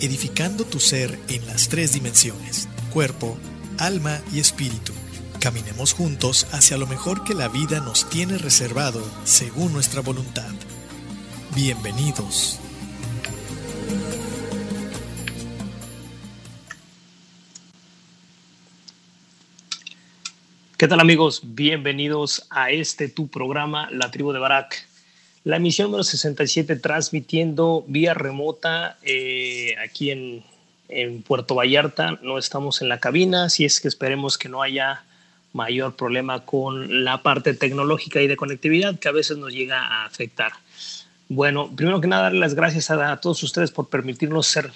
edificando tu ser en las tres dimensiones, cuerpo, alma y espíritu. Caminemos juntos hacia lo mejor que la vida nos tiene reservado según nuestra voluntad. Bienvenidos. ¿Qué tal amigos? Bienvenidos a este tu programa, La Tribu de Barak. La emisión número 67 transmitiendo vía remota eh, aquí en, Puerto Vallarta. No estamos en la cabina, así es que esperemos que no haya mayor problema con la parte tecnológica y de conectividad que a veces nos llega a afectar. Bueno, primero que nada, darle las gracias a, a todos ustedes por permitirnos ser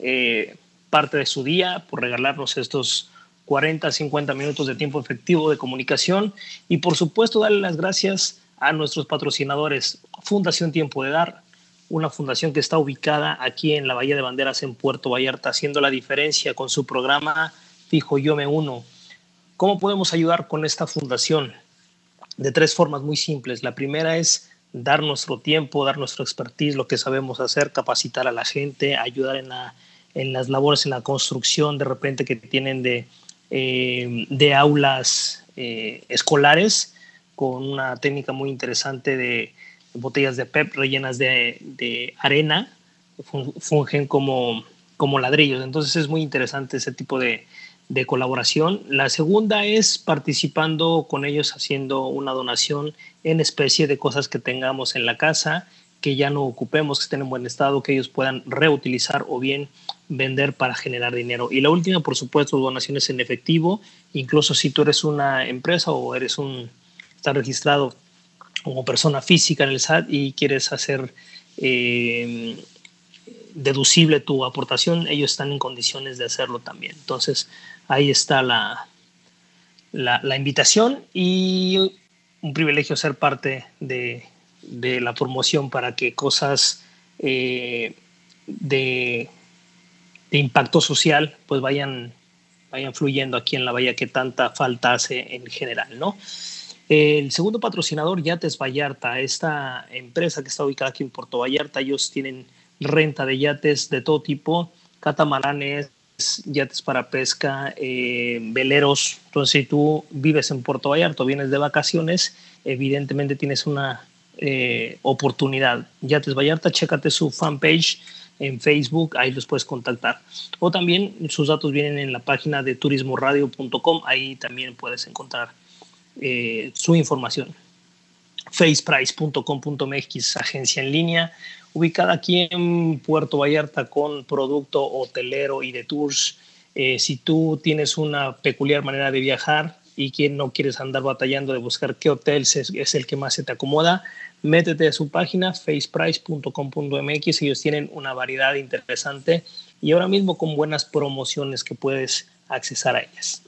eh, parte de su día, por regalarnos estos 40, 50 minutos de tiempo efectivo de comunicación y por supuesto darle las gracias a nuestros patrocinadores, Fundación Tiempo de Dar, una fundación que está ubicada aquí en la Bahía de Banderas en Puerto Vallarta, haciendo la diferencia con su programa Fijo Yo Me Uno. ¿Cómo podemos ayudar con esta fundación? De tres formas muy simples. La primera es dar nuestro tiempo, dar nuestro expertise, lo que sabemos hacer, capacitar a la gente, ayudar en, la, en las labores, en la construcción de repente que tienen de, eh, de aulas eh, escolares con una técnica muy interesante de botellas de PEP rellenas de, arena, fungen como, como ladrillos. Entonces es muy interesante ese tipo de, de colaboración. La segunda es participando con ellos haciendo una donación en especie de cosas que tengamos en la casa, que ya no ocupemos, que estén en buen estado, que ellos puedan reutilizar o bien vender para generar dinero. Y la última, por supuesto, donaciones en efectivo, incluso si tú eres una empresa o eres un, estás registrado como persona física en el SAT y quieres hacer eh, deducible tu aportación, ellos están en condiciones de hacerlo también. Entonces, ahí está la, la, la invitación y un privilegio ser parte de, de la promoción para que cosas eh, de, de, impacto social pues vayan, vayan fluyendo aquí en la bahía que tanta falta hace en general, ¿no? El segundo patrocinador, Yates Vallarta, esta empresa que está ubicada aquí en Puerto Vallarta, ellos tienen renta de yates de todo tipo, catamaranes, yates para pesca, eh, veleros. Entonces, si tú vives en Puerto Vallarta o vienes de vacaciones, evidentemente tienes una eh, oportunidad. Yates Vallarta, chécate su fanpage en Facebook, ahí los puedes contactar. O también sus datos vienen en la página de turismoradio.com, ahí también puedes encontrar eh, su información. faceprice.com.mx, agencia en línea, ubicada aquí en Puerto Vallarta con producto hotelero y de tours. Eh, si tú tienes una peculiar manera de viajar y que no quieres andar batallando de buscar qué hotel es, es el que más se te acomoda, métete a su página faceprice.com.mx. Ellos tienen una variedad interesante y ahora mismo con buenas promociones que puedes accesar a ellas.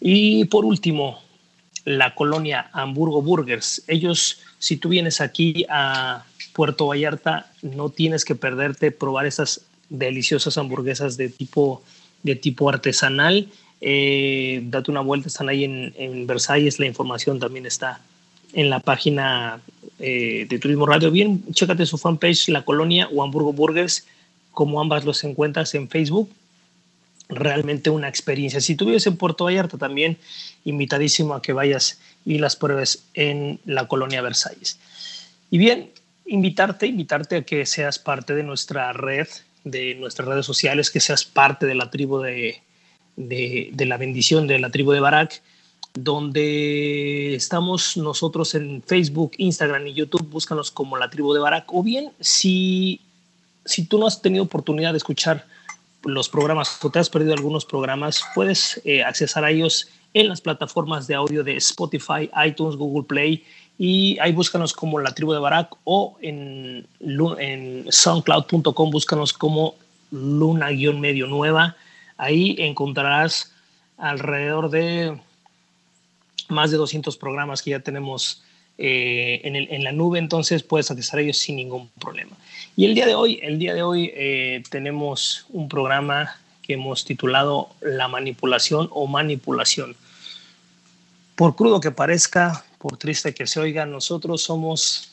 Y por último, la colonia Hamburgo Burgers. Ellos, si tú vienes aquí a Puerto Vallarta, no tienes que perderte probar esas deliciosas hamburguesas de tipo de tipo artesanal. Eh, date una vuelta, están ahí en, Versalles, la información también está en la página eh, de Turismo Radio. Bien, chécate su fanpage, La Colonia o Hamburgo Burgers, como ambas los encuentras en Facebook. Realmente una experiencia. Si tú vives en Puerto Vallarta también, invitadísimo a que vayas y las pruebes en la Colonia Versalles. Y bien, invitarte, invitarte a que seas parte de nuestra red, de nuestras redes sociales, que seas parte de la tribu de, de, la bendición de la tribu de Barak donde estamos nosotros en Facebook, Instagram y YouTube, búscanos como la tribu de Barak, o bien si, si tú no has tenido oportunidad de escuchar los programas o te has perdido algunos programas, puedes eh, accesar a ellos en las plataformas de audio de Spotify, iTunes, Google Play y ahí búscanos como la tribu de Barak o en, en soundcloud.com búscanos como luna-medio nueva. Ahí encontrarás alrededor de más de 200 programas que ya tenemos eh, en, la nube, entonces puedes acceder a ellos sin ningún problema. Y el día de hoy, el día de hoy eh, tenemos un programa que hemos titulado La manipulación o manipulación. Por crudo que parezca, por triste que se oiga, nosotros somos,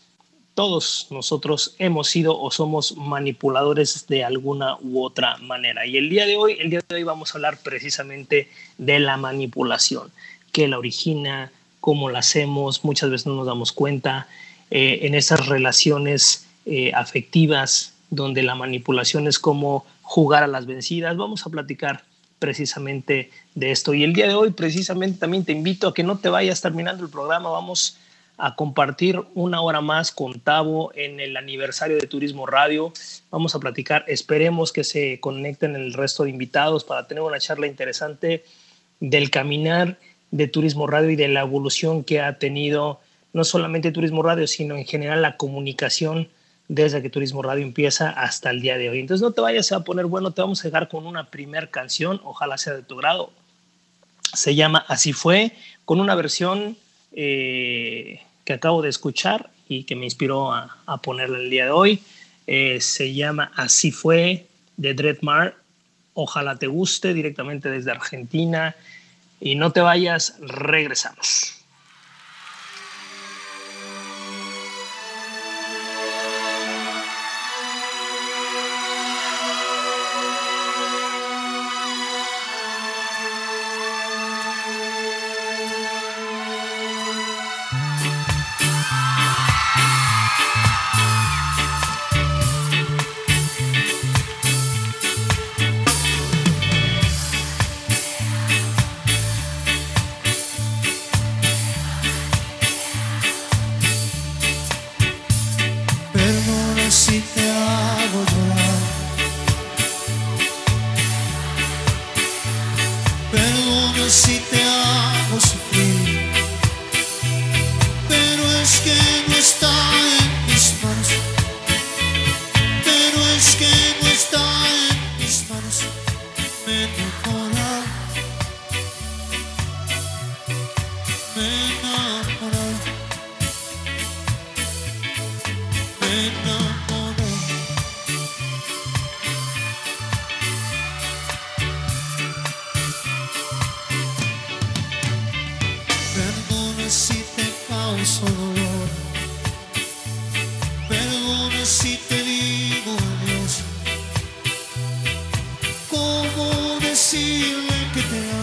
todos nosotros hemos sido o somos manipuladores de alguna u otra manera. Y el día de hoy, el día de hoy vamos a hablar precisamente de la manipulación qué la origina, cómo la hacemos, muchas veces no nos damos cuenta, eh, en esas relaciones eh, afectivas donde la manipulación es como jugar a las vencidas. Vamos a platicar precisamente de esto. Y el día de hoy precisamente también te invito a que no te vayas terminando el programa, vamos a compartir una hora más con Tavo en el aniversario de Turismo Radio. Vamos a platicar, esperemos que se conecten el resto de invitados para tener una charla interesante del caminar de Turismo Radio y de la evolución que ha tenido no solamente Turismo Radio, sino en general la comunicación desde que Turismo Radio empieza hasta el día de hoy. Entonces no te vayas a poner bueno, te vamos a dejar con una primer canción, ojalá sea de tu grado. Se llama Así fue, con una versión eh, que acabo de escuchar y que me inspiró a, ponerla el día de hoy. Eh, se llama Así fue de Dreadmar. Ojalá te guste directamente desde Argentina y no te vayas, regresamos. Ya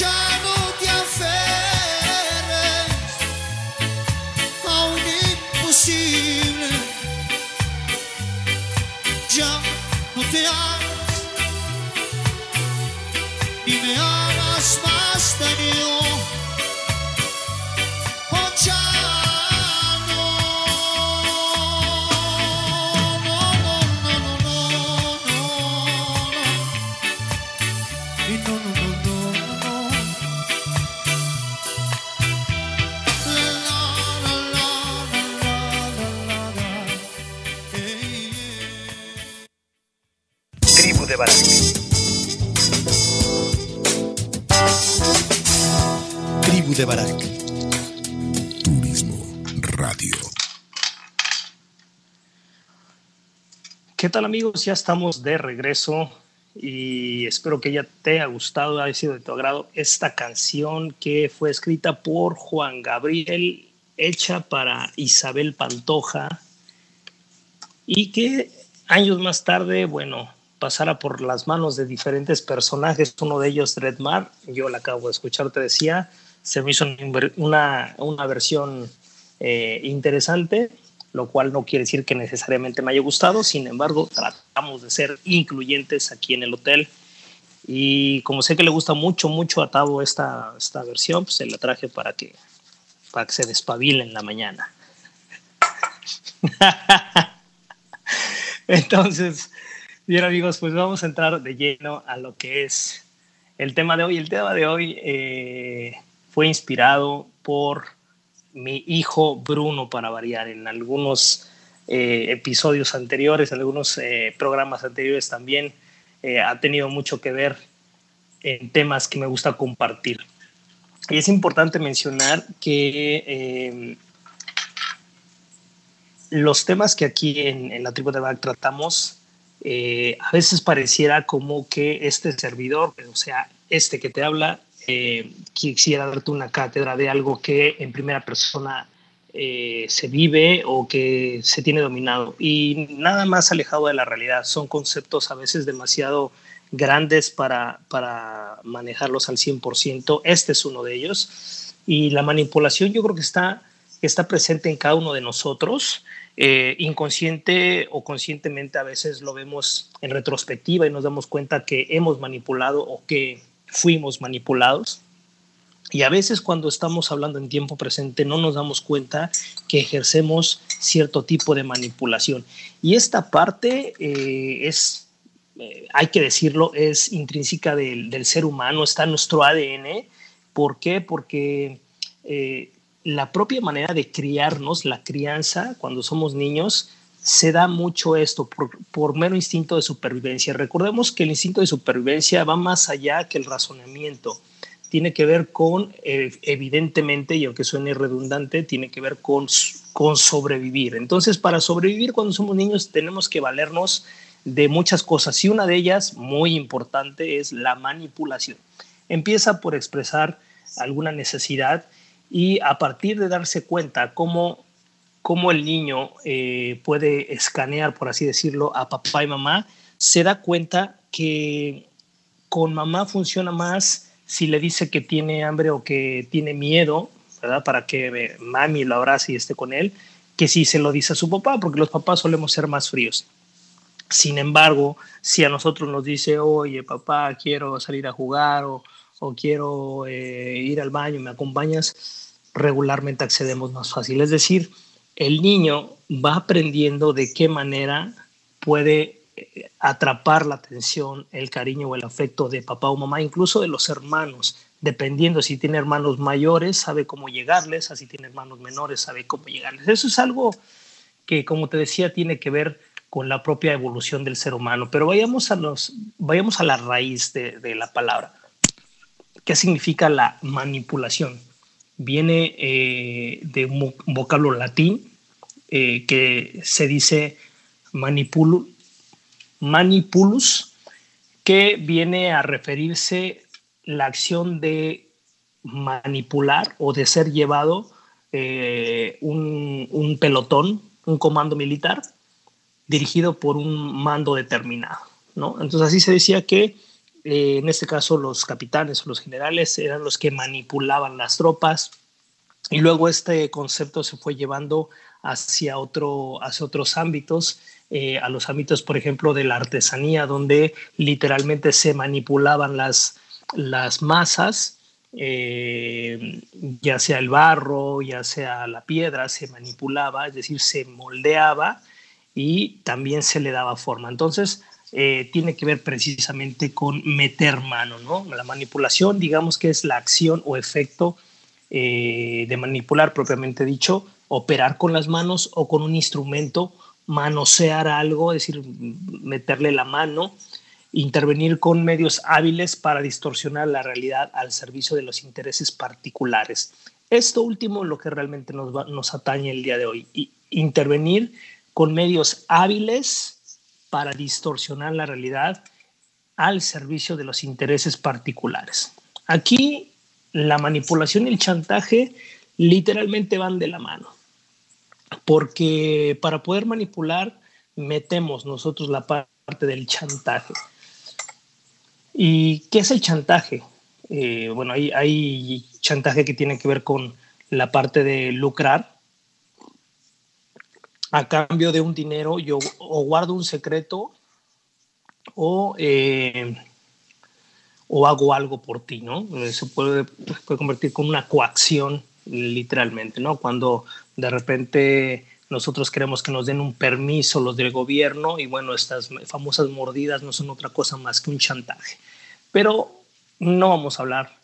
Ya ¿Qué tal amigos? Ya estamos de regreso y espero que ya te haya gustado, haya sido de tu agrado esta canción que fue escrita por Juan Gabriel, hecha para Isabel Pantoja y que años más tarde, bueno, pasara por las manos de diferentes personajes, uno de ellos Redmar, yo la acabo de escuchar, te decía, se me hizo una, una versión eh, interesante, lo cual no quiere decir que necesariamente me haya gustado, sin embargo, tratamos de ser incluyentes aquí en el hotel. Y como sé que le gusta mucho, mucho a Tavo esta, esta versión, pues se la traje para que, para que se despabile en la mañana. Entonces, bien amigos, pues vamos a entrar de lleno a lo que es el tema de hoy. El tema de hoy eh, fue inspirado por mi hijo Bruno, para variar, en algunos eh, episodios anteriores, en algunos eh, programas anteriores también eh, ha tenido mucho que ver en temas que me gusta compartir. Y es importante mencionar que eh, los temas que aquí en, la tribu de Back tratamos, a veces pareciera como que este servidor, o sea, este que te habla, eh, quisiera darte una cátedra de algo que en primera persona eh, se vive o que se tiene dominado. Y nada más alejado de la realidad. Son conceptos a veces demasiado grandes para, para manejarlos al 100%. Este es uno de ellos. Y la manipulación yo creo que está, está presente en cada uno de nosotros. Eh, inconsciente o conscientemente a veces lo vemos en retrospectiva y nos damos cuenta que hemos manipulado o que fuimos manipulados. Y a veces cuando estamos hablando en tiempo presente no nos damos cuenta que ejercemos cierto tipo de manipulación. Y esta parte eh, es, eh, hay que decirlo, es intrínseca del, del, ser humano, está en nuestro ADN. ¿Por qué? Porque eh, la propia manera de criarnos, la crianza, cuando somos niños, se da mucho esto por, por, mero instinto de supervivencia. Recordemos que el instinto de supervivencia va más allá que el razonamiento. Tiene que ver con, eh, evidentemente, y aunque suene redundante, tiene que ver con, con sobrevivir. Entonces, para sobrevivir cuando somos niños tenemos que valernos de muchas cosas y una de ellas, muy importante, es la manipulación. Empieza por expresar alguna necesidad y a partir de darse cuenta cómo cómo el niño eh, puede escanear, por así decirlo, a papá y mamá, se da cuenta que con mamá funciona más si le dice que tiene hambre o que tiene miedo, ¿verdad? Para que mami lo abrace y esté con él, que si se lo dice a su papá, porque los papás solemos ser más fríos. Sin embargo, si a nosotros nos dice, oye, papá, quiero salir a jugar o, o quiero eh, ir al baño, ¿me acompañas? Regularmente accedemos más fácil. Es decir, el niño va aprendiendo de qué manera puede eh, atrapar la atención, el cariño o el afecto de papá o mamá, incluso de los hermanos. Dependiendo si tiene hermanos mayores, sabe cómo llegarles, así tiene hermanos menores, sabe cómo llegarles. Eso es algo que, como te decía, tiene que ver con la propia evolución del ser humano. Pero vayamos a, los, vayamos a la raíz de, la palabra. ¿Qué significa la manipulación? viene eh, de un vocablo latín eh, que se dice manipulus, que viene a referirse la acción de manipular o de ser llevado eh, un, un pelotón, un comando militar dirigido por un mando determinado. ¿no? Entonces así se decía que eh, en este caso los capitanes o los generales eran los que manipulaban las tropas y luego este concepto se fue llevando hacia, otro, hacia otros ámbitos, eh, a los ámbitos, por ejemplo, de la artesanía, donde literalmente se manipulaban las, las masas, eh, ya sea el barro, ya sea la piedra, se manipulaba, es decir, se moldeaba y también se le daba forma. Entonces, eh, tiene que ver precisamente con meter mano, ¿no? La manipulación, digamos que es la acción o efecto de manipular propiamente dicho, operar con las manos o con un instrumento, manosear algo, es decir, meterle la mano, intervenir con medios hábiles para distorsionar la realidad al servicio de los intereses particulares. Esto último es lo que realmente nos, nos atañe el día de hoy, intervenir con medios hábiles para distorsionar la realidad al servicio de los intereses particulares. Aquí la manipulación y el chantaje literalmente van de la mano, porque para poder manipular metemos nosotros la parte del chantaje. ¿Y qué es el chantaje? Eh, bueno, hay, chantaje que tiene que ver con la parte de lucrar, a cambio de un dinero, yo o guardo un secreto o, eh, o hago algo por ti, ¿no? Eh, se puede, puede convertir con una coacción, literalmente, ¿no? Cuando de repente nosotros queremos que nos den un permiso los del gobierno y bueno, estas famosas mordidas no son otra cosa más que un chantaje. Pero no vamos a hablar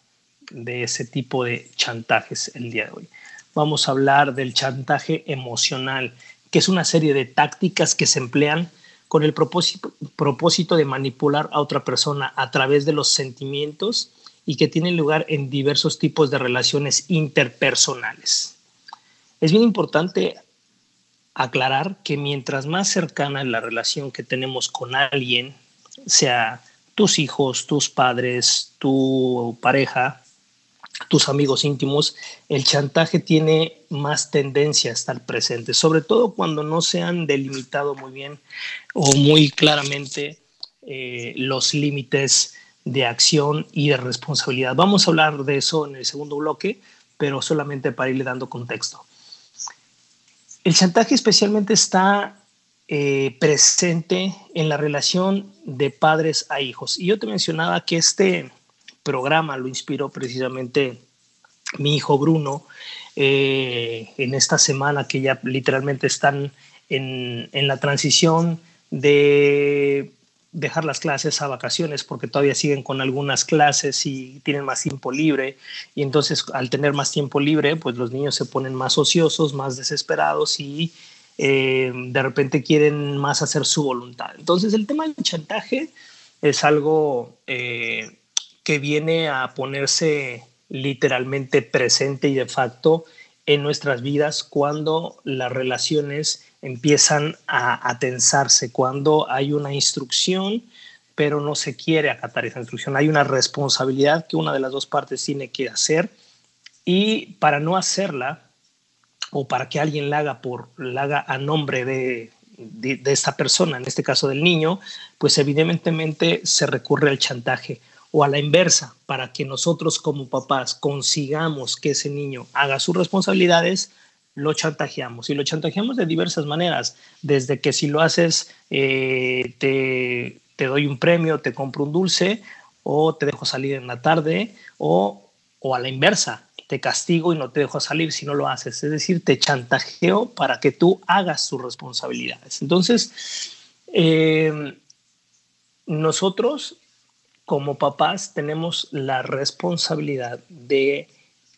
de ese tipo de chantajes el día de hoy. Vamos a hablar del chantaje emocional que es una serie de tácticas que se emplean con el propósito, propósito de manipular a otra persona a través de los sentimientos y que tienen lugar en diversos tipos de relaciones interpersonales. Es bien importante aclarar que mientras más cercana es la relación que tenemos con alguien, sea tus hijos, tus padres, tu pareja, tus amigos íntimos, el chantaje tiene más tendencia a estar presente, sobre todo cuando no se han delimitado muy bien o muy claramente eh, los límites de acción y de responsabilidad. Vamos a hablar de eso en el segundo bloque, pero solamente para irle dando contexto. El chantaje especialmente está eh, presente en la relación de padres a hijos. Y yo te mencionaba que este programa lo inspiró precisamente mi hijo Bruno, eh, en esta semana que ya literalmente están en, en la transición de dejar las clases a vacaciones porque todavía siguen con algunas clases y tienen más tiempo libre y entonces al tener más tiempo libre pues los niños se ponen más ociosos, más desesperados y eh, de repente quieren más hacer su voluntad. Entonces el tema del chantaje es algo eh, que viene a ponerse literalmente presente y de facto en nuestras vidas cuando las relaciones empiezan a, tensarse, cuando hay una instrucción pero no se quiere acatar esa instrucción. Hay una responsabilidad que una de las dos partes tiene que hacer y para no hacerla o para que alguien la haga, por, la haga a nombre de, de, esta persona, en este caso del niño, pues evidentemente se recurre al chantaje o a la inversa, para que nosotros como papás consigamos que ese niño haga sus responsabilidades, lo chantajeamos. Y lo chantajeamos de diversas maneras, desde que si lo haces, eh, te, te, doy un premio, te compro un dulce, o te dejo salir en la tarde, o, o a la inversa, te castigo y no te dejo salir si no lo haces. Es decir, te chantajeo para que tú hagas tus responsabilidades. Entonces, eh, nosotros como papás tenemos la responsabilidad de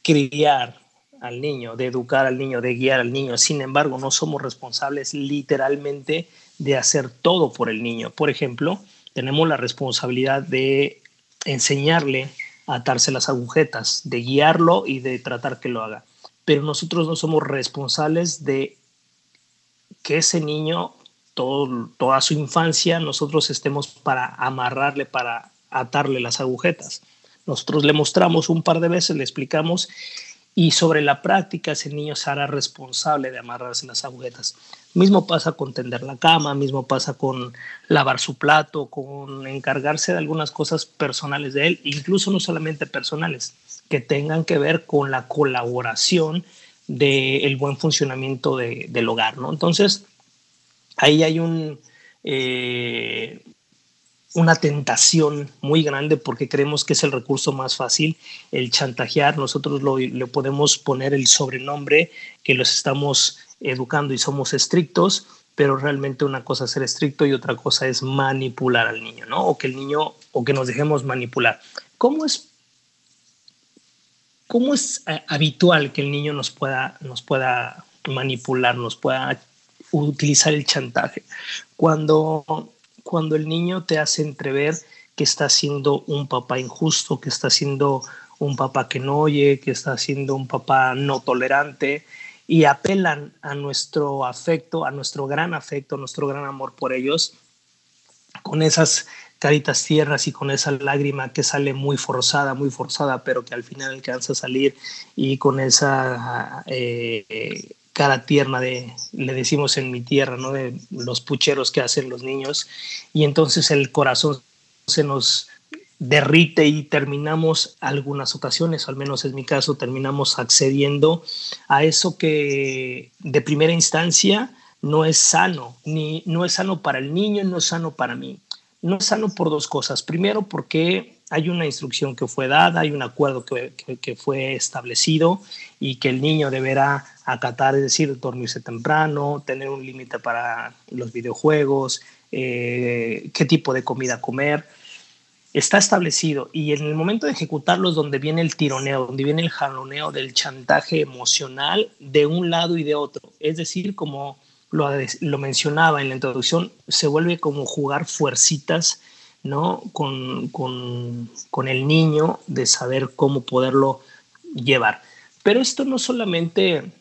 criar al niño, de educar al niño, de guiar al niño. Sin embargo, no somos responsables literalmente de hacer todo por el niño. Por ejemplo, tenemos la responsabilidad de enseñarle a atarse las agujetas, de guiarlo y de tratar que lo haga. Pero nosotros no somos responsables de que ese niño, todo, toda su infancia, nosotros estemos para amarrarle, para atarle las agujetas. Nosotros le mostramos un par de veces, le explicamos y sobre la práctica ese niño se hará responsable de amarrarse las agujetas. Mismo pasa con tender la cama, mismo pasa con lavar su plato, con encargarse de algunas cosas personales de él, incluso no solamente personales, que tengan que ver con la colaboración del buen funcionamiento del hogar, ¿no? Entonces, ahí hay un, eh, una tentación muy grande porque creemos que es el recurso más fácil, el chantajear. Nosotros lo, le podemos poner el sobrenombre que los estamos educando y somos estrictos, pero realmente una cosa es ser estricto y otra cosa es manipular al niño, ¿no? O que el niño, o que nos dejemos manipular. ¿Cómo es, cómo es eh, habitual que el niño nos pueda, nos pueda manipular, nos pueda utilizar el chantaje? Cuando cuando el niño te hace entrever que está siendo un papá injusto, que está siendo un papá que no oye, que está siendo un papá no tolerante y apelan a nuestro afecto, a nuestro gran afecto, a nuestro gran amor por ellos, con esas caritas tiernas y con esa lágrima que sale muy forzada, muy forzada, pero que al final alcanza a salir y con esa eh, cara tierna de, le decimos en mi tierra, ¿no? De los pucheros que hacen los niños. Y entonces el corazón se nos derrite y terminamos algunas ocasiones, al menos es mi caso, terminamos accediendo a eso que de primera instancia no es sano, ni no es sano para el niño, no es sano para mí. No es sano por dos cosas. Primero, porque hay una instrucción que fue dada, hay un acuerdo que, que, fue establecido y que el niño deberá acatar, es decir, dormirse temprano, tener un límite para los videojuegos, eh, qué tipo de comida comer. Está establecido y en el momento de ejecutarlo es donde viene el tironeo, donde viene el jaloneo del chantaje emocional de un lado y de otro. Es decir, como lo, lo mencionaba en la introducción, se vuelve como jugar fuercitas ¿no? Con, con, el niño de saber cómo poderlo llevar. Pero esto no solamente,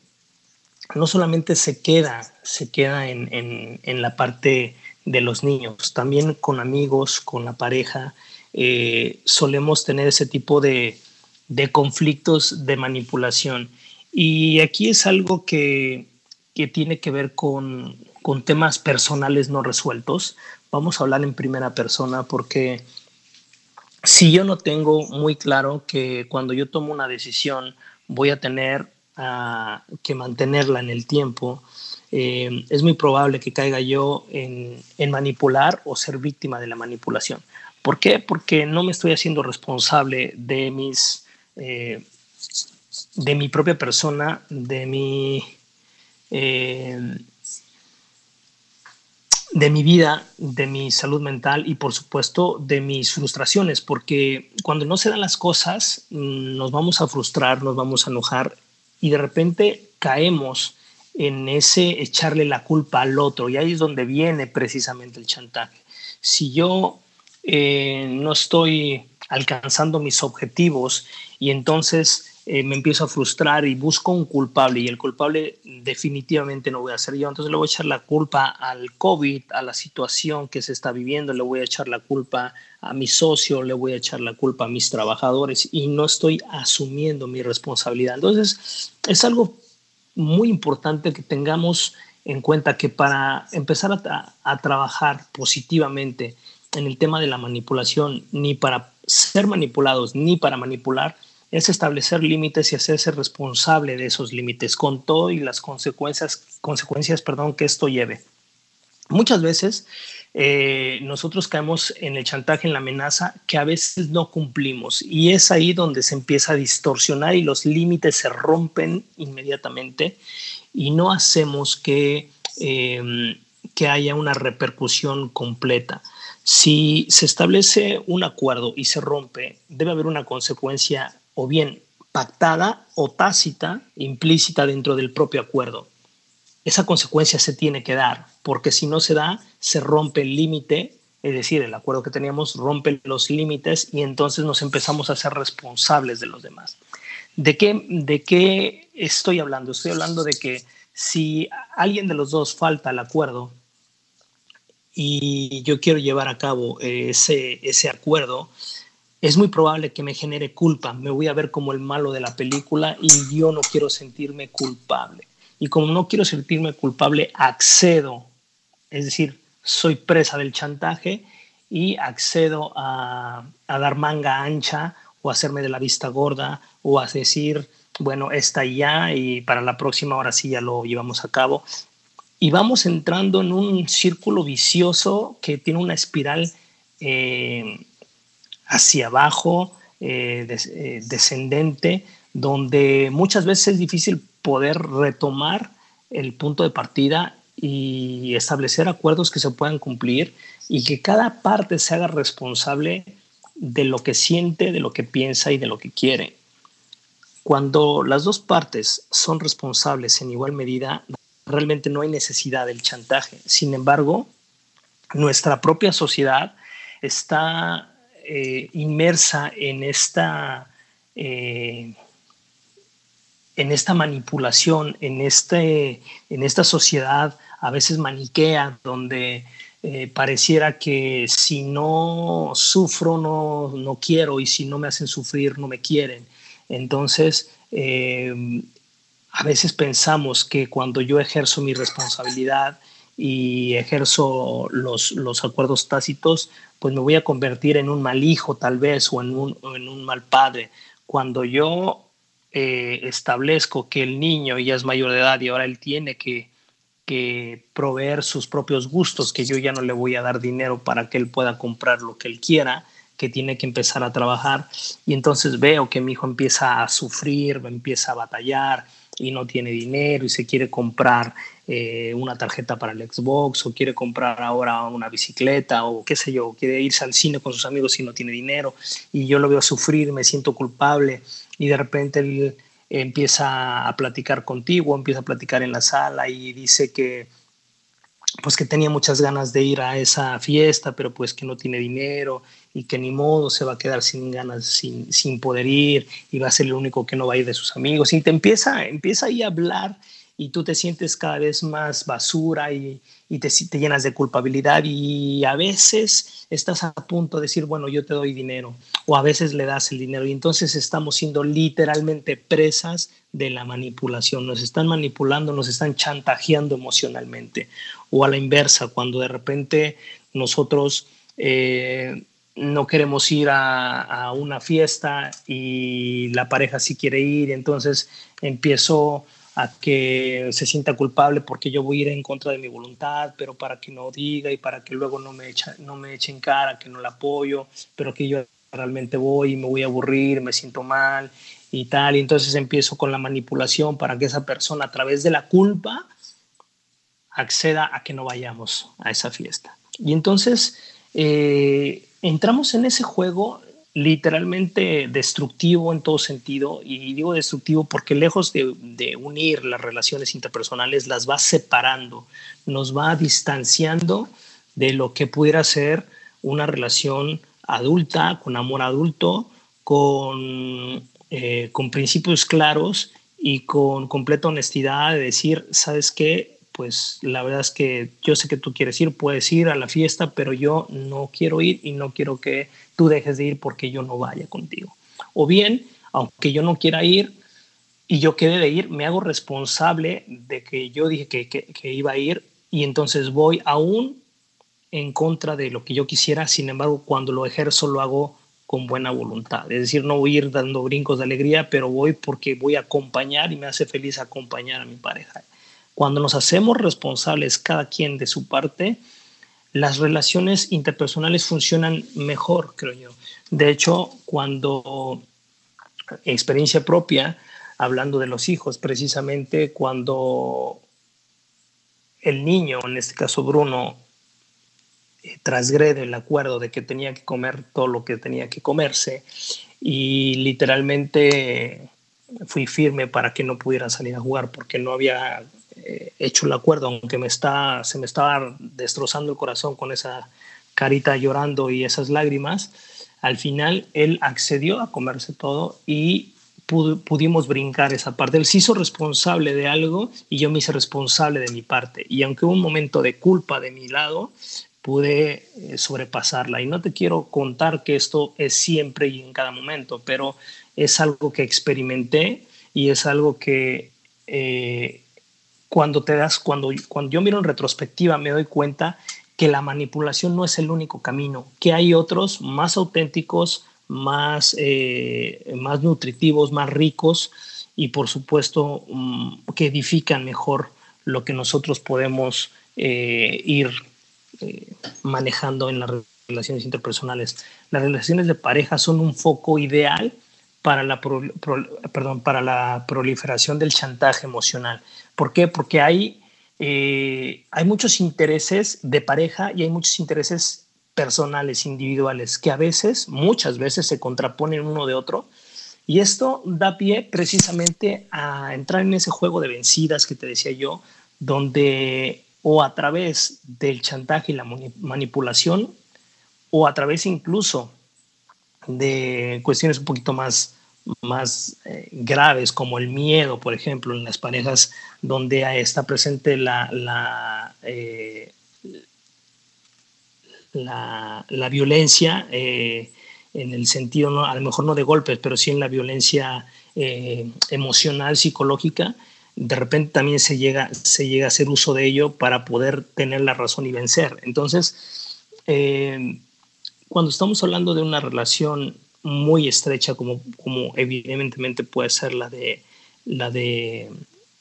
no solamente se queda, se queda en, la parte de los niños, también con amigos, con la pareja, eh, solemos tener ese tipo de, conflictos de manipulación. Y aquí es algo que, que tiene que ver con, con temas personales no resueltos, vamos a hablar en primera persona porque si yo no tengo muy claro que cuando yo tomo una decisión voy a tener que mantenerla en el tiempo, eh, es muy probable que caiga yo en, manipular o ser víctima de la manipulación. ¿Por qué? Porque no me estoy haciendo responsable de mis, eh, de mi propia persona, de mi, eh, de mi vida, de mi salud mental y por supuesto de mis frustraciones, porque cuando no se dan las cosas mm, nos vamos a frustrar, nos vamos a enojar y de repente caemos en ese echarle la culpa al otro y ahí es donde viene precisamente el chantaje. Si yo eh, no estoy alcanzando mis objetivos y entonces eh, me empiezo a frustrar y busco un culpable y el culpable definitivamente no voy a ser yo. Entonces le voy a echar la culpa al COVID, a la situación que se está viviendo, le voy a echar la culpa a mi socio, le voy a echar la culpa a mis trabajadores y no estoy asumiendo mi responsabilidad. Entonces es algo muy importante que tengamos en cuenta que para empezar a, a trabajar positivamente en el tema de la manipulación, ni para ser manipulados, ni para manipular, es establecer límites y hacerse responsable de esos límites con todo y las consecuencias, consecuencias perdón, que esto lleve. Muchas veces eh, nosotros caemos en el chantaje, en la amenaza, que a veces no cumplimos y es ahí donde se empieza a distorsionar y los límites se rompen inmediatamente y no hacemos que, eh, que haya una repercusión completa. Si se establece un acuerdo y se rompe, debe haber una consecuencia o bien pactada o tácita, implícita dentro del propio acuerdo. Esa consecuencia se tiene que dar, porque si no se da, se rompe el límite, es decir, el acuerdo que teníamos rompe los límites y entonces nos empezamos a ser responsables de los demás. ¿De qué, ¿De qué estoy hablando? Estoy hablando de que si alguien de los dos falta al acuerdo y yo quiero llevar a cabo ese, ese acuerdo, es muy probable que me genere culpa, me voy a ver como el malo de la película y yo no quiero sentirme culpable. Y como no quiero sentirme culpable, accedo, es decir, soy presa del chantaje y accedo a, dar manga ancha o hacerme de la vista gorda o a decir, bueno, está ya y para la próxima hora sí ya lo llevamos a cabo. Y vamos entrando en un círculo vicioso que tiene una espiral eh, hacia abajo, eh, eh, descendente, donde muchas veces es difícil poder retomar el punto de partida y establecer acuerdos que se puedan cumplir y que cada parte se haga responsable de lo que siente, de lo que piensa y de lo que quiere. Cuando las dos partes son responsables en igual medida, realmente no hay necesidad del chantaje. Sin embargo, nuestra propia sociedad está eh, inmersa en esta, eh, en esta manipulación, en, este, en esta sociedad a veces maniquea, donde eh, pareciera que si no sufro, no, no, quiero, y si no me hacen sufrir, no me quieren. Entonces, a veces pensamos que cuando yo ejerzo mi responsabilidad y ejerzo los, los acuerdos tácitos, pues me voy a convertir en un mal hijo tal vez o en un, en un mal padre. Cuando yo eh, establezco que el niño ya es mayor de edad y ahora él tiene que, que proveer sus propios gustos, que yo ya no le voy a dar dinero para que él pueda comprar lo que él quiera, que tiene que empezar a trabajar y entonces veo que mi hijo empieza a sufrir, empieza a batallar y no tiene dinero y se quiere comprar eh, una tarjeta para el Xbox o quiere comprar ahora una bicicleta o qué sé yo, quiere irse al cine con sus amigos y no tiene dinero y yo lo veo sufrir, me siento culpable y de repente él empieza a platicar contigo, empieza a platicar en la sala y dice que pues que tenía muchas ganas de ir a esa fiesta, pero pues que no tiene dinero y que ni modo se va a quedar sin ganas, sin, sin poder ir y va a ser el único que no va a ir de sus amigos. Y te empieza, empieza ahí a hablar y tú te sientes cada vez más basura y, te, llenas de culpabilidad y a veces estás a punto de decir, bueno, yo te doy dinero o a veces le das el dinero y entonces estamos siendo literalmente presas de la manipulación, nos están manipulando, nos están chantajeando emocionalmente o a la inversa, cuando de repente nosotros... Eh, no queremos ir a, a, una fiesta y la pareja sí quiere ir, entonces empiezo a que se sienta culpable porque yo voy a ir en contra de mi voluntad, pero para que no diga y para que luego no me, echa, no me eche en cara que no la apoyo, pero que yo realmente voy y me voy a aburrir, me siento mal y tal, y entonces empiezo con la manipulación para que esa persona a través de la culpa acceda a que no vayamos a esa fiesta. Y entonces eh, entramos en ese juego literalmente destructivo en todo sentido, y digo destructivo porque lejos de, unir las relaciones interpersonales, las va separando, nos va distanciando de lo que pudiera ser una relación adulta, con amor adulto, con, eh, con principios claros y con completa honestidad de decir, ¿sabes qué? Pues la verdad es que yo sé que tú quieres ir, puedes ir a la fiesta, pero yo no quiero ir y no quiero que tú dejes de ir porque yo no vaya contigo. O bien, aunque yo no quiera ir y yo quede de ir, me hago responsable de que yo dije que, iba a ir y entonces voy aún en contra de lo que yo quisiera, sin embargo, cuando lo ejerzo lo hago con buena voluntad. Es decir, no voy ir dando brincos de alegría, pero voy porque voy a acompañar y me hace feliz acompañar a mi pareja. Cuando nos hacemos responsables cada quien de su parte, las relaciones interpersonales funcionan mejor, creo yo. De hecho, cuando experiencia propia, hablando de los hijos, precisamente cuando el niño, en este caso Bruno, eh, el acuerdo de que tenía que comer todo lo que tenía que comerse y literalmente fui firme para que no pudiera salir a jugar porque no había eh, hecho el acuerdo, aunque me está, se me estaba destrozando el corazón con esa carita llorando y esas lágrimas. Al final él accedió a comerse todo y pudimos brincar esa parte. Él se hizo responsable de algo y yo me hice responsable de mi parte. Y aunque hubo un momento de culpa de mi lado, pude eh, sobrepasarla. Y no te quiero contar que esto es siempre y en cada momento, pero es algo que experimenté y es algo que eh, cuando te das, cuando, cuando yo miro en retrospectiva me doy cuenta que la manipulación no es el único camino, que hay otros más auténticos, más, eh, más nutritivos, más ricos y por supuesto mm, que edifican mejor lo que nosotros podemos ir eh, manejando en las relaciones interpersonales. Las relaciones de pareja son un foco ideal para la, para la proliferación del chantaje emocional. ¿Por qué? Porque hay, eh, hay muchos intereses de pareja y hay muchos intereses personales, individuales, que a veces, muchas veces se contraponen uno de otro. Y esto da pie precisamente a entrar en ese juego de vencidas que te decía yo, donde o a través del chantaje y la manipulación o a través incluso de cuestiones un poquito más, más eh, graves como el miedo, por ejemplo, en las parejas donde está presente la, la, eh, la, violencia eh, en el sentido, a lo mejor no de golpes, pero sí en la violencia emocional, psicológica, de repente también se llega, se llega a hacer uso de ello para poder tener la razón y vencer. Entonces, cuando estamos hablando de una relación muy estrecha, como, evidentemente puede ser la de, la, de,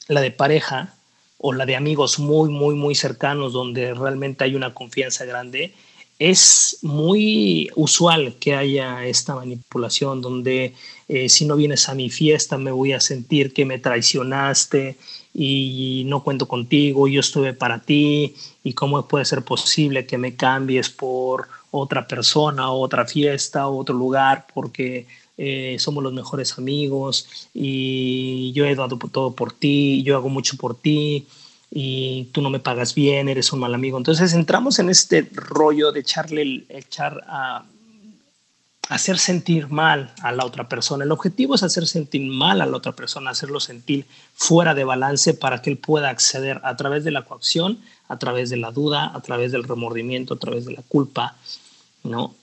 la de pareja o la de amigos muy, muy, muy cercanos, donde realmente hay una confianza grande, es muy usual que haya esta manipulación donde eh, si no vienes a mi fiesta me voy a sentir que me traicionaste y no cuento contigo, yo estuve para ti y cómo puede ser posible que me cambies por otra persona, otra fiesta, otro lugar, porque eh, somos los mejores amigos y yo he dado todo por ti, yo hago mucho por ti y tú no me pagas bien, eres un mal amigo. Entonces entramos en este rollo de echarle, echar a hacer sentir mal a la otra persona. El objetivo es hacer sentir mal a la otra persona, hacerlo sentir fuera de balance para que él pueda acceder a través de la coacción, a través de la duda, a través del remordimiento, a través de la culpa, ¿no?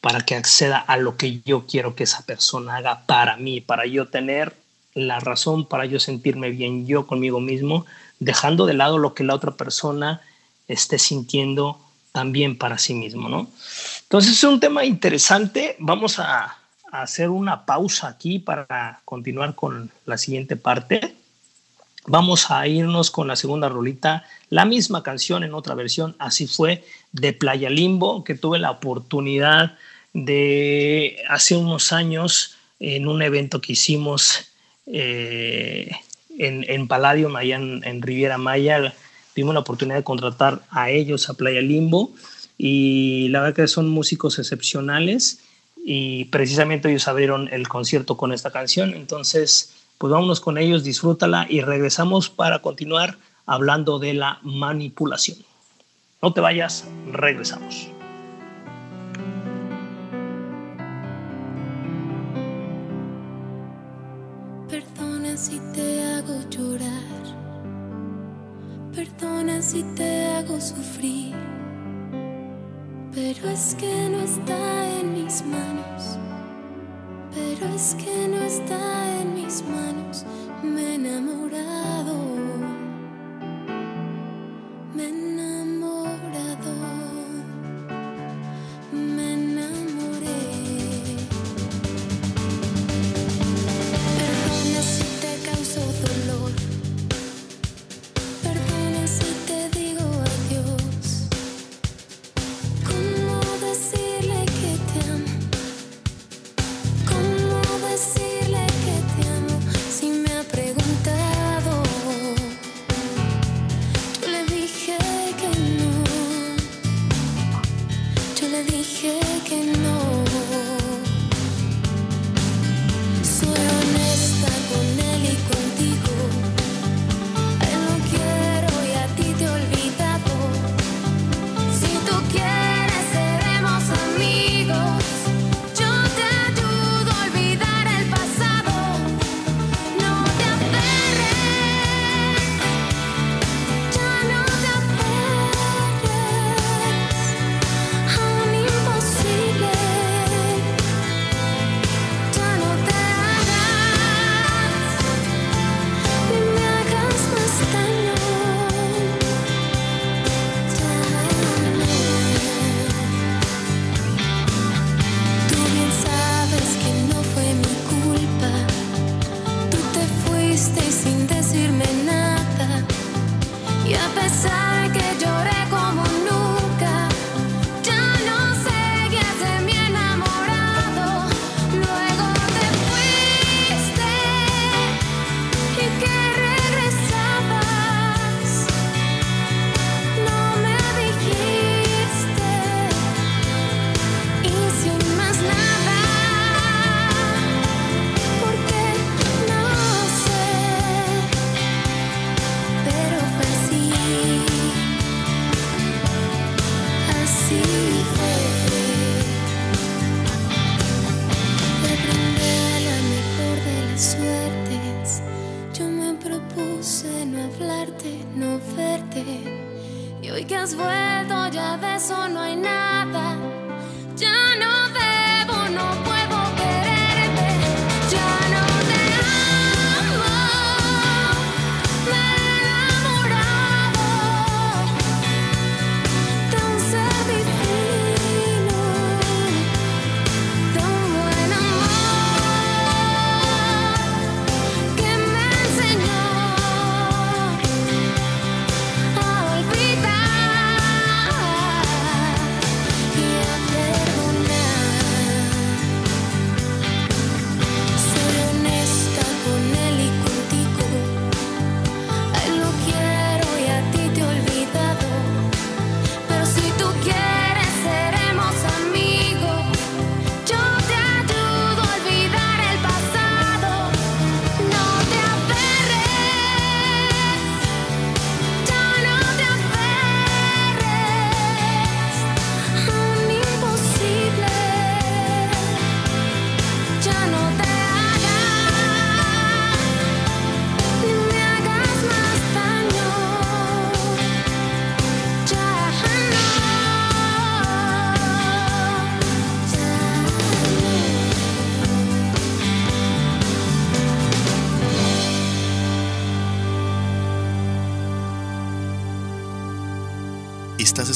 Para que acceda a lo que yo quiero que esa persona haga para mí, para yo tener la razón, para yo sentirme bien yo conmigo mismo, dejando de lado lo que la otra persona esté sintiendo también para sí mismo, ¿no? Entonces es un tema interesante. Vamos a, hacer una pausa aquí para continuar con la siguiente parte. Vamos a irnos con la segunda rolita, la misma canción en otra versión, así fue, de Playa Limbo, que tuve la oportunidad de hace unos años en un evento que hicimos eh, en, en, Palladium, allá en, Riviera Maya. Tuvimos la oportunidad de contratar a ellos, a Playa Limbo, y la verdad que son músicos excepcionales y precisamente ellos abrieron el concierto con esta canción. Entonces, pues vámonos con ellos, disfrútala y regresamos para continuar hablando de la manipulación. No te vayas, regresamos. Te hago sufrir, pero es que no está en mis manos, pero es que no está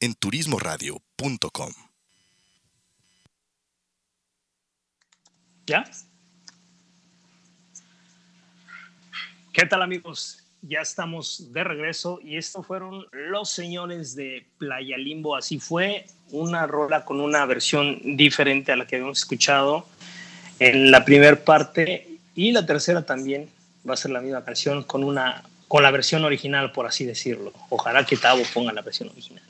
en turismoradio.com. ¿Ya? ¿Qué tal amigos? Ya estamos de regreso y estos fueron los señores de Playa Limbo. Así fue una rola con una versión diferente a la que habíamos escuchado en la primera parte y la tercera también va a ser la misma canción con una con la versión original, por así decirlo. Ojalá que Tavo ponga la versión original.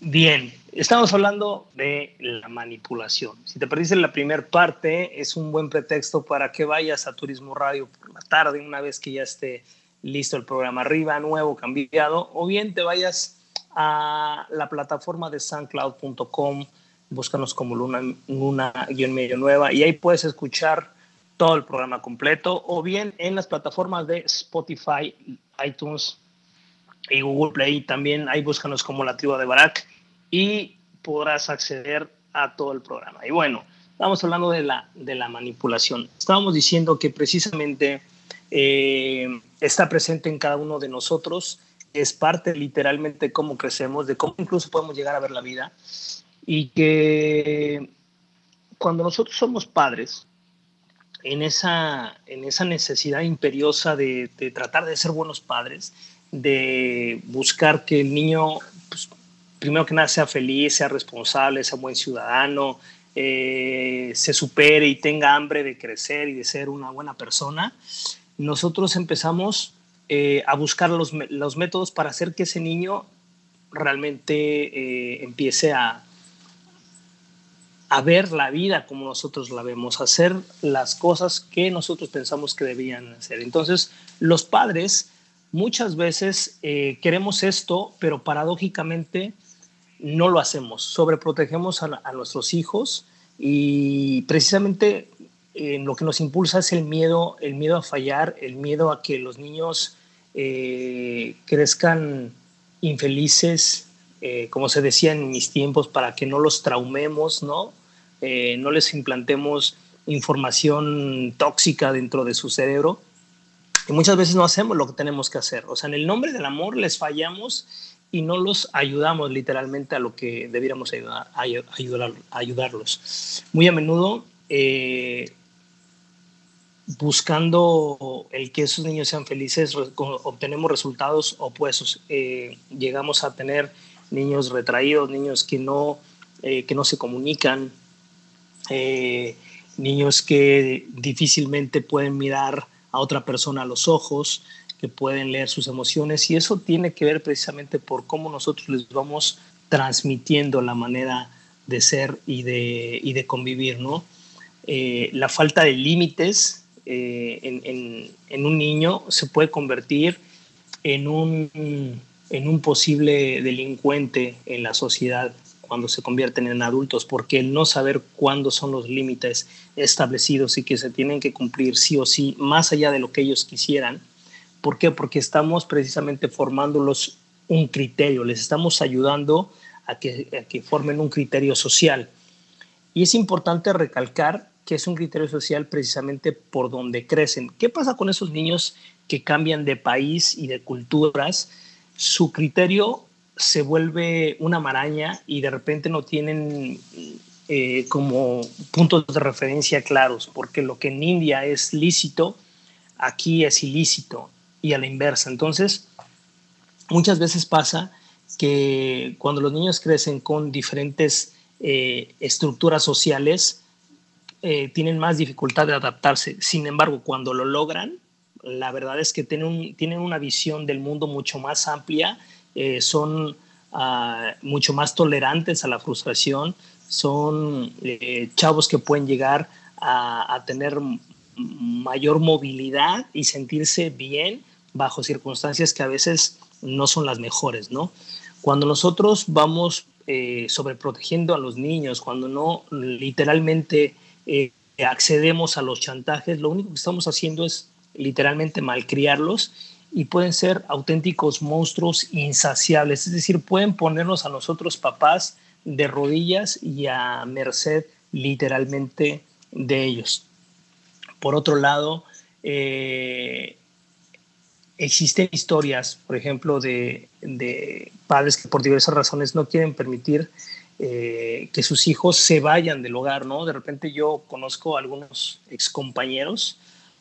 Bien, estamos hablando de la manipulación. Si te perdiste la primera parte, es un buen pretexto para que vayas a Turismo Radio por la tarde, una vez que ya esté listo el programa arriba, nuevo, cambiado, o bien te vayas a la plataforma de soundcloud.com, búscanos como Luna, Luna-medio nueva, y ahí puedes escuchar todo el programa completo o bien en las plataformas de Spotify, iTunes y Google Play. También ahí búscanos como la tribu de Barak y podrás acceder a todo el programa. Y bueno, estamos hablando de la, de la manipulación. Estábamos diciendo que precisamente eh, está presente en cada uno de nosotros, es parte literalmente de cómo crecemos, de cómo incluso podemos llegar a ver la vida y que cuando nosotros somos padres, en esa, en esa necesidad imperiosa de, tratar de ser buenos padres, de buscar que el niño, pues, primero que nada, sea feliz, sea responsable, sea buen ciudadano, eh, se supere y tenga hambre de crecer y de ser una buena persona, nosotros empezamos eh, a buscar los, los, métodos para hacer que ese niño realmente eh, empiece a, a ver la vida como nosotros la vemos, hacer las cosas que nosotros pensamos que debían hacer. Entonces, los padres muchas veces eh, queremos esto, pero paradójicamente no lo hacemos. Sobreprotegemos a, a nuestros hijos y precisamente eh, lo que nos impulsa es el miedo, el miedo a fallar, el miedo a que los niños eh, crezcan infelices, como se decía en mis tiempos, para que no los traumemos, ¿no? No les implantemos información tóxica dentro de su cerebro. Y muchas veces no hacemos lo que tenemos que hacer. O sea, en el nombre del amor les fallamos y no los ayudamos literalmente a lo que debiéramos ayudar, ayudar, ayudarlos. Muy a menudo, eh, buscando el que esos niños sean felices, obtenemos resultados opuestos. llegamos a tener niños retraídos, niños que no, eh, que no se comunican, eh, niños que difícilmente pueden mirar a otra persona a los ojos, que pueden leer sus emociones y eso tiene que ver precisamente por cómo nosotros les vamos transmitiendo la manera de ser y de, y de convivir, ¿no? Eh, la falta de límites en, en, en, un niño se puede convertir en un en un posible delincuente en la sociedad cuando se convierten en adultos, porque el no saber cuándo son los límites establecidos y que se tienen que cumplir sí o sí, más allá de lo que ellos quisieran. ¿Por qué? Porque estamos precisamente formándolos un criterio, les estamos ayudando a que, a que formen un criterio social. Y es importante recalcar que es un criterio social precisamente por donde crecen. ¿Qué pasa con esos niños que cambian de país y de culturas? su criterio se vuelve una maraña y de repente no tienen eh, como puntos de referencia claros, porque lo que en India es lícito, aquí es ilícito y a la inversa. Entonces, muchas veces pasa que cuando los niños crecen con diferentes eh, estructuras sociales, eh, tienen más dificultad de adaptarse. Sin embargo, cuando lo logran, la verdad es que tienen, tienen una visión del mundo mucho más amplia, son ah, mucho más tolerantes a la frustración, son eh, chavos que pueden llegar a, a tener mayor movilidad y sentirse bien bajo circunstancias que a veces no son las mejores, ¿no? Cuando nosotros vamos eh, sobreprotegiendo a los niños, cuando no literalmente eh, accedemos a los chantajes, lo único que estamos haciendo es literalmente malcriarlos y pueden ser auténticos monstruos insaciables, es decir, pueden ponernos a nosotros papás de rodillas y a merced literalmente de ellos. Por otro lado, eh, existen historias, por ejemplo, de, padres que por diversas razones no quieren permitir eh, que sus hijos se vayan del hogar, ¿no? De repente yo conozco a algunos excompañeros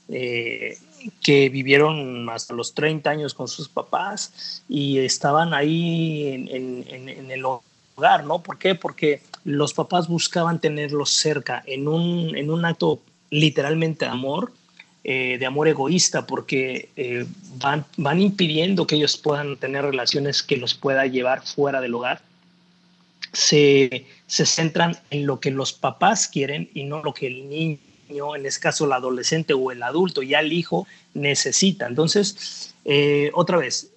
eh, que vivieron hasta los 30 años con sus papás y estaban ahí en, el hogar, ¿no? ¿Por qué? Porque los papás buscaban tenerlos cerca en un, en un acto literalmente de amor, eh, de amor egoísta, porque eh, van, van impidiendo que ellos puedan tener relaciones que los pueda llevar fuera del hogar. Se, se centran en lo que los papás quieren y no lo que el niño, en este caso el adolescente o el adulto, ya el hijo, necesita. Entonces, eh, otra vez,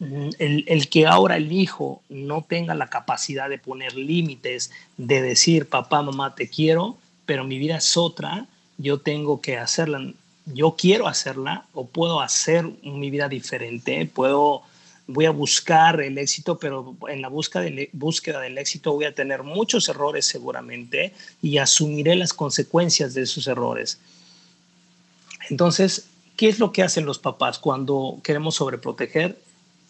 el, el, que ahora el hijo no tenga la capacidad de poner límites, de decir, papá, mamá, te quiero, pero mi vida es otra, yo tengo que hacerla, yo quiero hacerla o puedo hacer mi vida diferente, puedo, voy a buscar el éxito, pero en la búsqueda del, búsqueda del éxito voy a tener muchos errores seguramente y asumiré las consecuencias de esos errores. Entonces, ¿qué es lo que hacen los papás cuando queremos sobreproteger?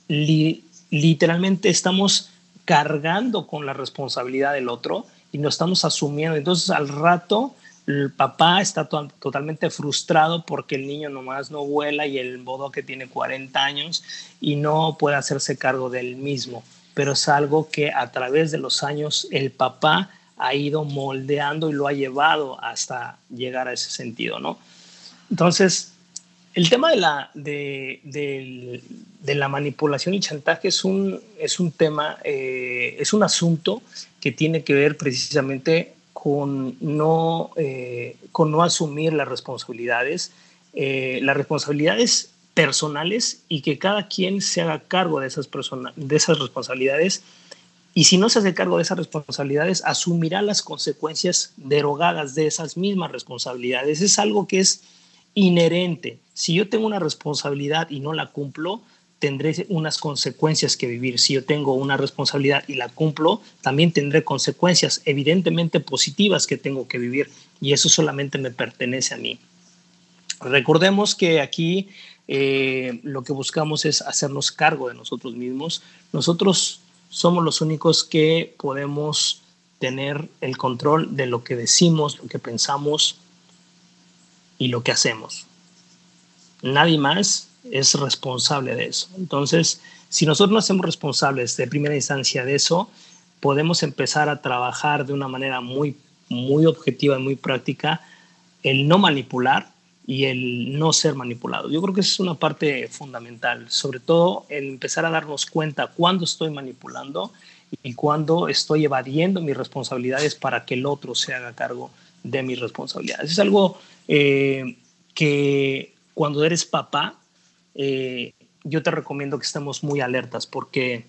literalmente estamos cargando con la responsabilidad del otro y no estamos asumiendo. Entonces al rato el papá está totalmente frustrado porque el niño nomás no vuela y el bodo que tiene 40 años y no puede hacerse cargo del mismo. Pero es algo que a través de los años el papá ha ido moldeando y lo ha llevado hasta llegar a ese sentido, ¿no? Entonces, el tema de la, de, de, la manipulación y chantaje es un, es un tema, eh, es un asunto que tiene que ver precisamente con no, eh, con no asumir las responsabilidades, eh, las responsabilidades personales y que cada quien se haga cargo de esas, de esas responsabilidades. Y si no se hace cargo de esas responsabilidades, asumirá las consecuencias derogadas de esas mismas responsabilidades. Es algo que es inherente. Si yo tengo una responsabilidad y no la cumplo, tendré unas consecuencias que vivir. Si yo tengo una responsabilidad y la cumplo, también tendré consecuencias evidentemente positivas que tengo que vivir y eso solamente me pertenece a mí. Recordemos que aquí eh, lo que buscamos es hacernos cargo de nosotros mismos. Nosotros somos los únicos que podemos tener el control de lo que decimos, lo que pensamos, y lo que hacemos. Nadie más es responsable de eso. Entonces, si nosotros no hacemos responsables de primera instancia de eso, podemos empezar a trabajar de una manera muy, muy objetiva y muy práctica el no manipular y el no ser manipulado. Yo creo que es una parte fundamental, sobre todo el empezar a darnos cuenta cuándo estoy manipulando y cuándo estoy evadiendo mis responsabilidades para que el otro se haga cargo de mis responsabilidades. Es algo eh, que cuando eres papá, eh, yo te recomiendo que estemos muy alertas porque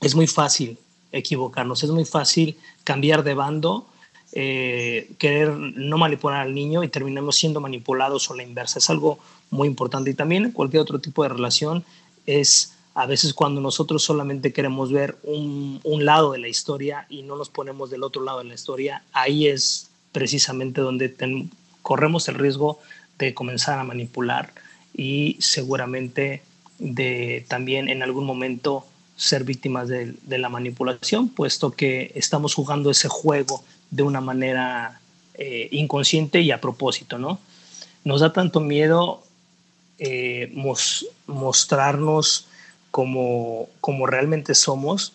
es muy fácil equivocarnos, es muy fácil cambiar de bando, eh, querer no manipular al niño y terminamos siendo manipulados o la inversa. Es algo muy importante y también cualquier otro tipo de relación es a veces cuando nosotros solamente queremos ver un lado de la historia y no nos ponemos del otro lado de la historia, ahí es precisamente donde corremos el riesgo de comenzar a manipular y seguramente de también en algún momento ser víctimas de, la manipulación, puesto que estamos jugando ese juego de una manera eh, inconsciente y a propósito, ¿no? Nos da tanto miedo eh, mostrarnos como, como realmente somos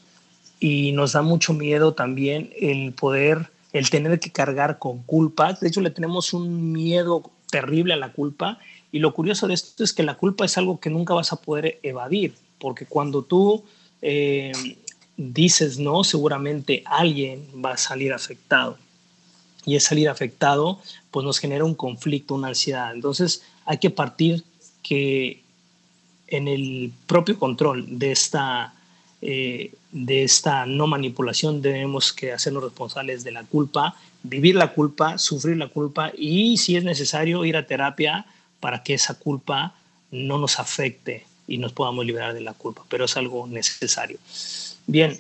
y nos da mucho miedo también el poder el tener que cargar con culpas. De hecho, le tenemos un miedo terrible a la culpa. Y lo curioso de esto es que la culpa es algo que nunca vas a poder evadir, porque cuando tú eh, dices no, seguramente alguien va a salir afectado. Y es salir afectado, pues nos genera un conflicto, una ansiedad. Entonces hay que partir que en el propio control de esta, eh, de esta no manipulación debemos que hacernos responsables de la culpa, vivir la culpa, sufrir la culpa y si es necesario ir a terapia para que esa culpa no nos afecte y nos podamos liberar de la culpa, pero es algo necesario. Bien,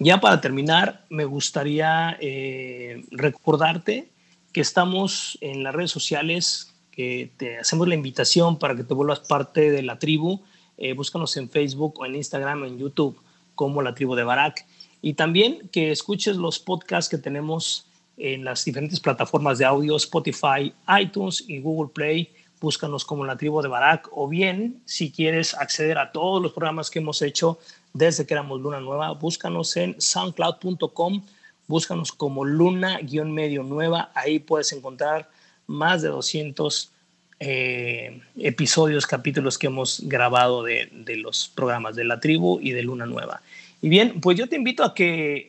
ya para terminar, me gustaría eh, recordarte que estamos en las redes sociales, que te hacemos la invitación para que te vuelvas parte de la tribu. Eh, búscanos en Facebook o en Instagram o en YouTube como la tribu de Barak. Y también que escuches los podcasts que tenemos en las diferentes plataformas de audio, Spotify, iTunes y Google Play búscanos como la tribu de Barak o bien si quieres acceder a todos los programas que hemos hecho desde que éramos Luna Nueva, búscanos en soundcloud.com, búscanos como Luna-medio nueva, ahí puedes encontrar más de 200 eh, episodios, capítulos que hemos grabado de, de los programas de la tribu y de Luna Nueva. Y bien, pues yo te invito a que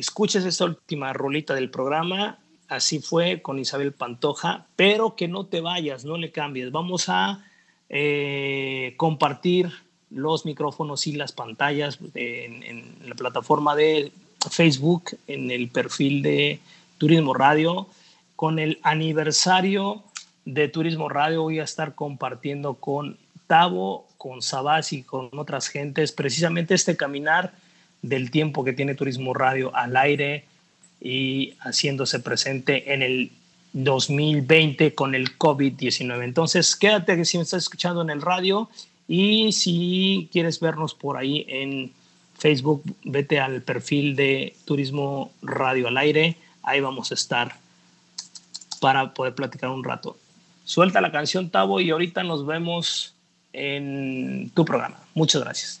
escuches esta última rolita del programa Así fue con Isabel Pantoja, pero que no te vayas, no le cambies. Vamos a eh, compartir los micrófonos y las pantallas en, la plataforma de Facebook, en el perfil de Turismo Radio. Con el aniversario de Turismo Radio voy a estar compartiendo con Tavo, con Sabás y con otras gentes precisamente este caminar del tiempo que tiene Turismo Radio al aire, y haciéndose presente en el 2020 con el COVID-19. Entonces, quédate que si me estás escuchando en el radio y si quieres vernos por ahí en Facebook, vete al perfil de Turismo Radio al Aire. Ahí vamos a estar para poder platicar un rato. Suelta la canción, Tavo, y ahorita nos vemos en tu programa. Muchas gracias.